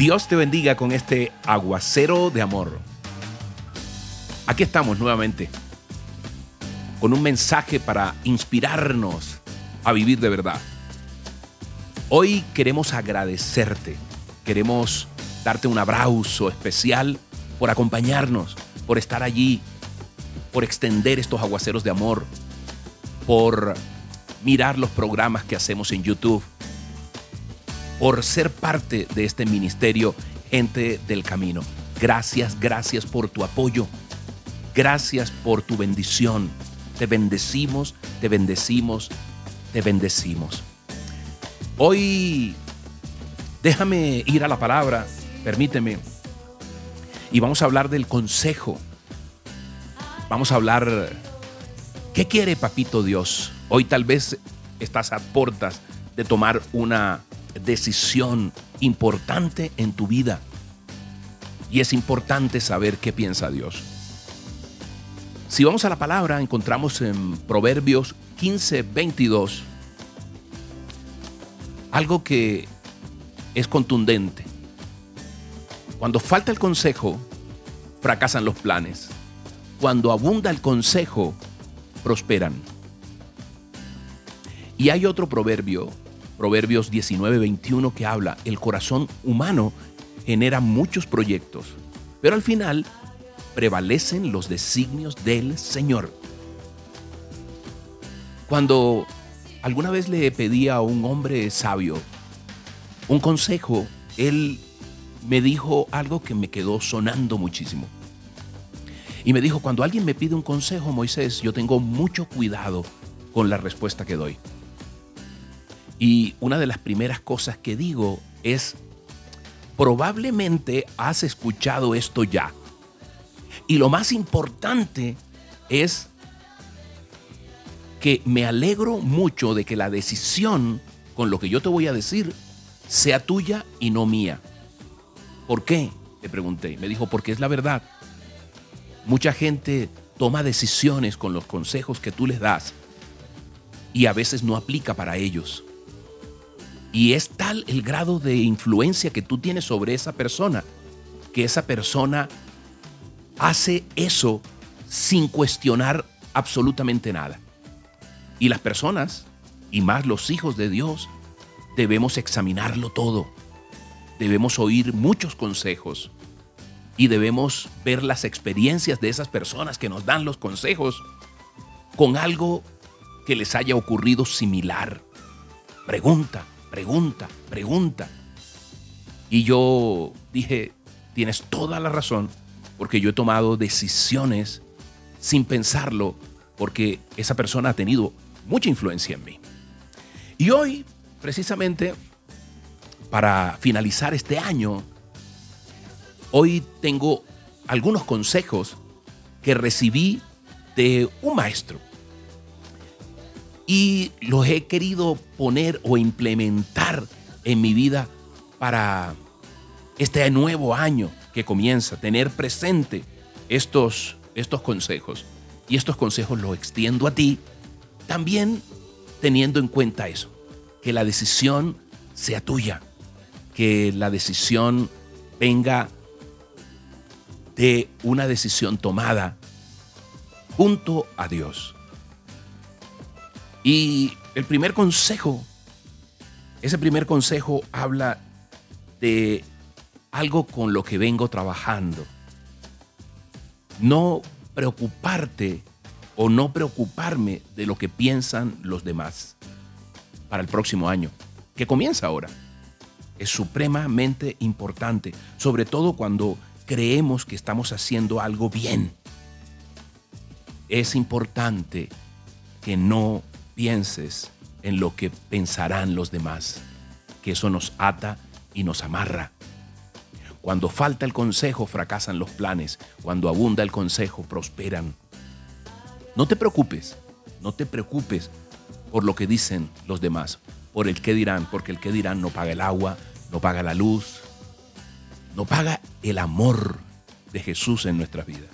Dios te bendiga con este aguacero de amor. Aquí estamos nuevamente con un mensaje para inspirarnos a vivir de verdad. Hoy queremos agradecerte, queremos darte un abrazo especial por acompañarnos, por estar allí, por extender estos aguaceros de amor, por mirar los programas que hacemos en YouTube por ser parte de este ministerio Gente del Camino. Gracias, gracias por tu apoyo. Gracias por tu bendición. Te bendecimos, te bendecimos, te bendecimos. Hoy déjame ir a la palabra, permíteme. Y vamos a hablar del consejo. Vamos a hablar, ¿qué quiere Papito Dios? Hoy tal vez estás a puertas de tomar una decisión importante en tu vida. Y es importante saber qué piensa Dios. Si vamos a la palabra, encontramos en Proverbios 15, 22 algo que es contundente. Cuando falta el consejo, fracasan los planes. Cuando abunda el consejo, prosperan. Y hay otro proverbio Proverbios 19:21 que habla, el corazón humano genera muchos proyectos, pero al final prevalecen los designios del Señor. Cuando alguna vez le pedí a un hombre sabio un consejo, él me dijo algo que me quedó sonando muchísimo. Y me dijo, cuando alguien me pide un consejo, Moisés, yo tengo mucho cuidado con la respuesta que doy. Y una de las primeras cosas que digo es, probablemente has escuchado esto ya. Y lo más importante es que me alegro mucho de que la decisión con lo que yo te voy a decir sea tuya y no mía. ¿Por qué? Le pregunté. Me dijo, porque es la verdad. Mucha gente toma decisiones con los consejos que tú les das y a veces no aplica para ellos. Y es tal el grado de influencia que tú tienes sobre esa persona, que esa persona hace eso sin cuestionar absolutamente nada. Y las personas, y más los hijos de Dios, debemos examinarlo todo. Debemos oír muchos consejos y debemos ver las experiencias de esas personas que nos dan los consejos con algo que les haya ocurrido similar. Pregunta, pregunta, pregunta. Y yo dije, tienes toda la razón, porque yo he tomado decisiones sin pensarlo, porque esa persona ha tenido mucha influencia en mí. Y hoy, precisamente, para finalizar este año, hoy tengo algunos consejos que recibí de un maestro y los he querido poner o implementar en mi vida para este nuevo año que comienza, tener presente estos, estos consejos. Y estos consejos los extiendo a ti, también teniendo en cuenta eso, que la decisión sea tuya, que la decisión venga de una decisión tomada junto a Dios. Y el primer consejo, ese primer consejo habla de algo con lo que vengo trabajando. No preocuparte o no preocuparme de lo que piensan los demás para el próximo año, que comienza ahora. Es supremamente importante, sobre todo cuando creemos que estamos haciendo algo bien. Es importante que no pienses en lo que pensarán los demás, que eso nos ata y nos amarra. Cuando falta el consejo, fracasan los planes. Cuando abunda el consejo, prosperan. No te preocupes, no te preocupes por lo que dicen los demás, por el que dirán, porque el que dirán no paga el agua, no paga la luz, no paga el amor de Jesús en nuestras vidas.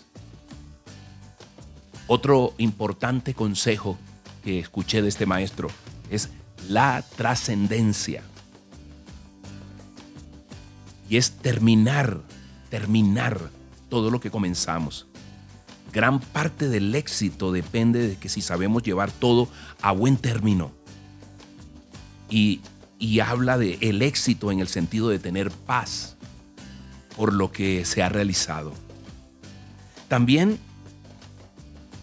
Otro importante consejo que escuché de este maestro es la trascendencia. Y es terminar, terminar todo lo que comenzamos. Gran parte del éxito depende de que si sabemos llevar todo a buen término. Y, y habla de el éxito en el sentido de tener paz por lo que se ha realizado. También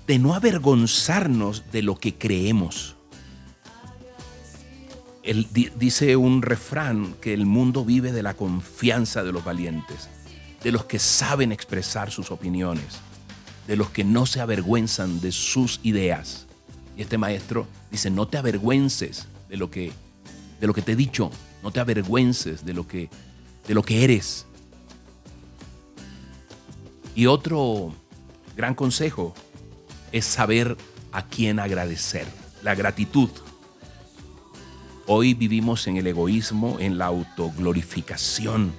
de no avergonzarnos de lo que creemos. dice un refrán que el mundo vive de la confianza de los valientes, de los que saben expresar sus opiniones, de los que no se avergüenzan de sus ideas. Y este maestro dice, no te avergüences de lo que, de lo que te he dicho, no te avergüences de lo que, de lo que eres. Y otro gran consejo es saber a quién agradecer, la gratitud. Hoy vivimos en el egoísmo, en la autoglorificación.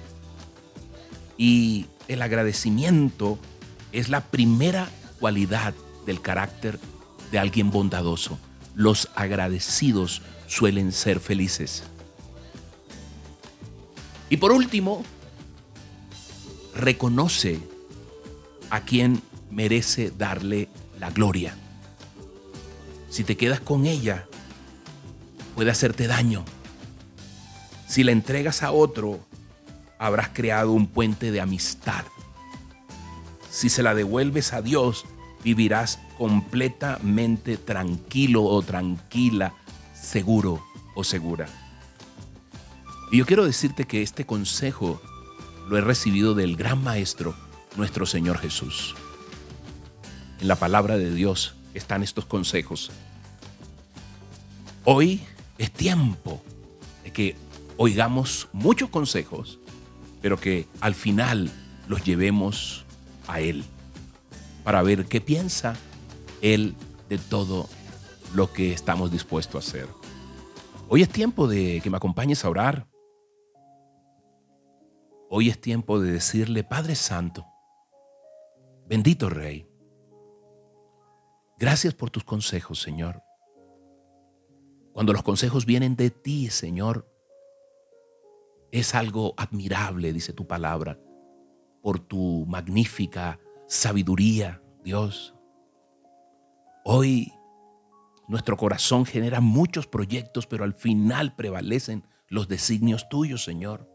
Y el agradecimiento es la primera cualidad del carácter de alguien bondadoso. Los agradecidos suelen ser felices. Y por último, reconoce a quien merece darle la gloria. Si te quedas con ella, puede hacerte daño. Si la entregas a otro, habrás creado un puente de amistad. Si se la devuelves a Dios, vivirás completamente tranquilo o tranquila, seguro o segura. Y yo quiero decirte que este consejo lo he recibido del gran maestro, nuestro Señor Jesús. En la palabra de Dios están estos consejos. Hoy es tiempo de que oigamos muchos consejos, pero que al final los llevemos a Él para ver qué piensa Él de todo lo que estamos dispuestos a hacer. Hoy es tiempo de que me acompañes a orar. Hoy es tiempo de decirle, Padre Santo, bendito Rey, Gracias por tus consejos, Señor. Cuando los consejos vienen de ti, Señor, es algo admirable, dice tu palabra, por tu magnífica sabiduría, Dios. Hoy nuestro corazón genera muchos proyectos, pero al final prevalecen los designios tuyos, Señor.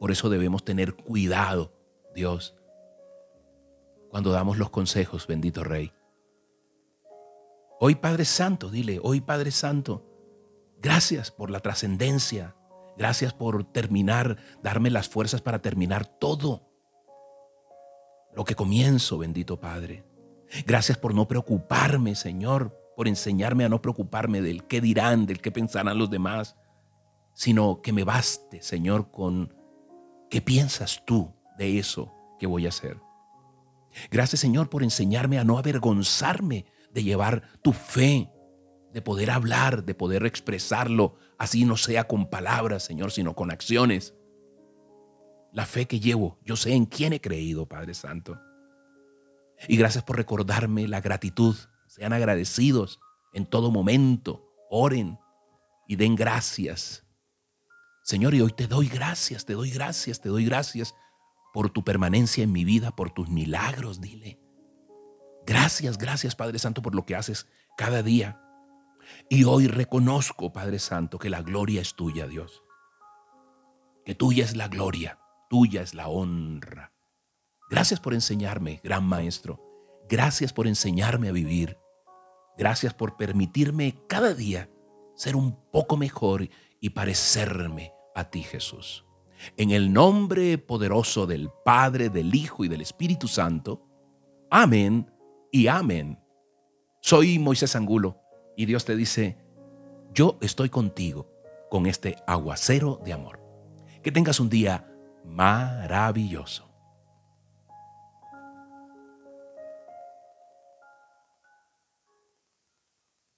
Por eso debemos tener cuidado, Dios, cuando damos los consejos, bendito Rey. Hoy Padre Santo, dile, hoy Padre Santo, gracias por la trascendencia, gracias por terminar, darme las fuerzas para terminar todo lo que comienzo, bendito Padre. Gracias por no preocuparme, Señor, por enseñarme a no preocuparme del qué dirán, del qué pensarán los demás, sino que me baste, Señor, con qué piensas tú de eso que voy a hacer. Gracias, Señor, por enseñarme a no avergonzarme de llevar tu fe, de poder hablar, de poder expresarlo, así no sea con palabras, Señor, sino con acciones. La fe que llevo, yo sé en quién he creído, Padre Santo. Y gracias por recordarme la gratitud. Sean agradecidos en todo momento. Oren y den gracias. Señor, y hoy te doy gracias, te doy gracias, te doy gracias por tu permanencia en mi vida, por tus milagros, dile. Gracias, gracias Padre Santo por lo que haces cada día. Y hoy reconozco, Padre Santo, que la gloria es tuya, Dios. Que tuya es la gloria, tuya es la honra. Gracias por enseñarme, gran Maestro. Gracias por enseñarme a vivir. Gracias por permitirme cada día ser un poco mejor y parecerme a ti, Jesús. En el nombre poderoso del Padre, del Hijo y del Espíritu Santo. Amén y amén. Soy Moisés Angulo y Dios te dice, yo estoy contigo con este aguacero de amor. Que tengas un día maravilloso.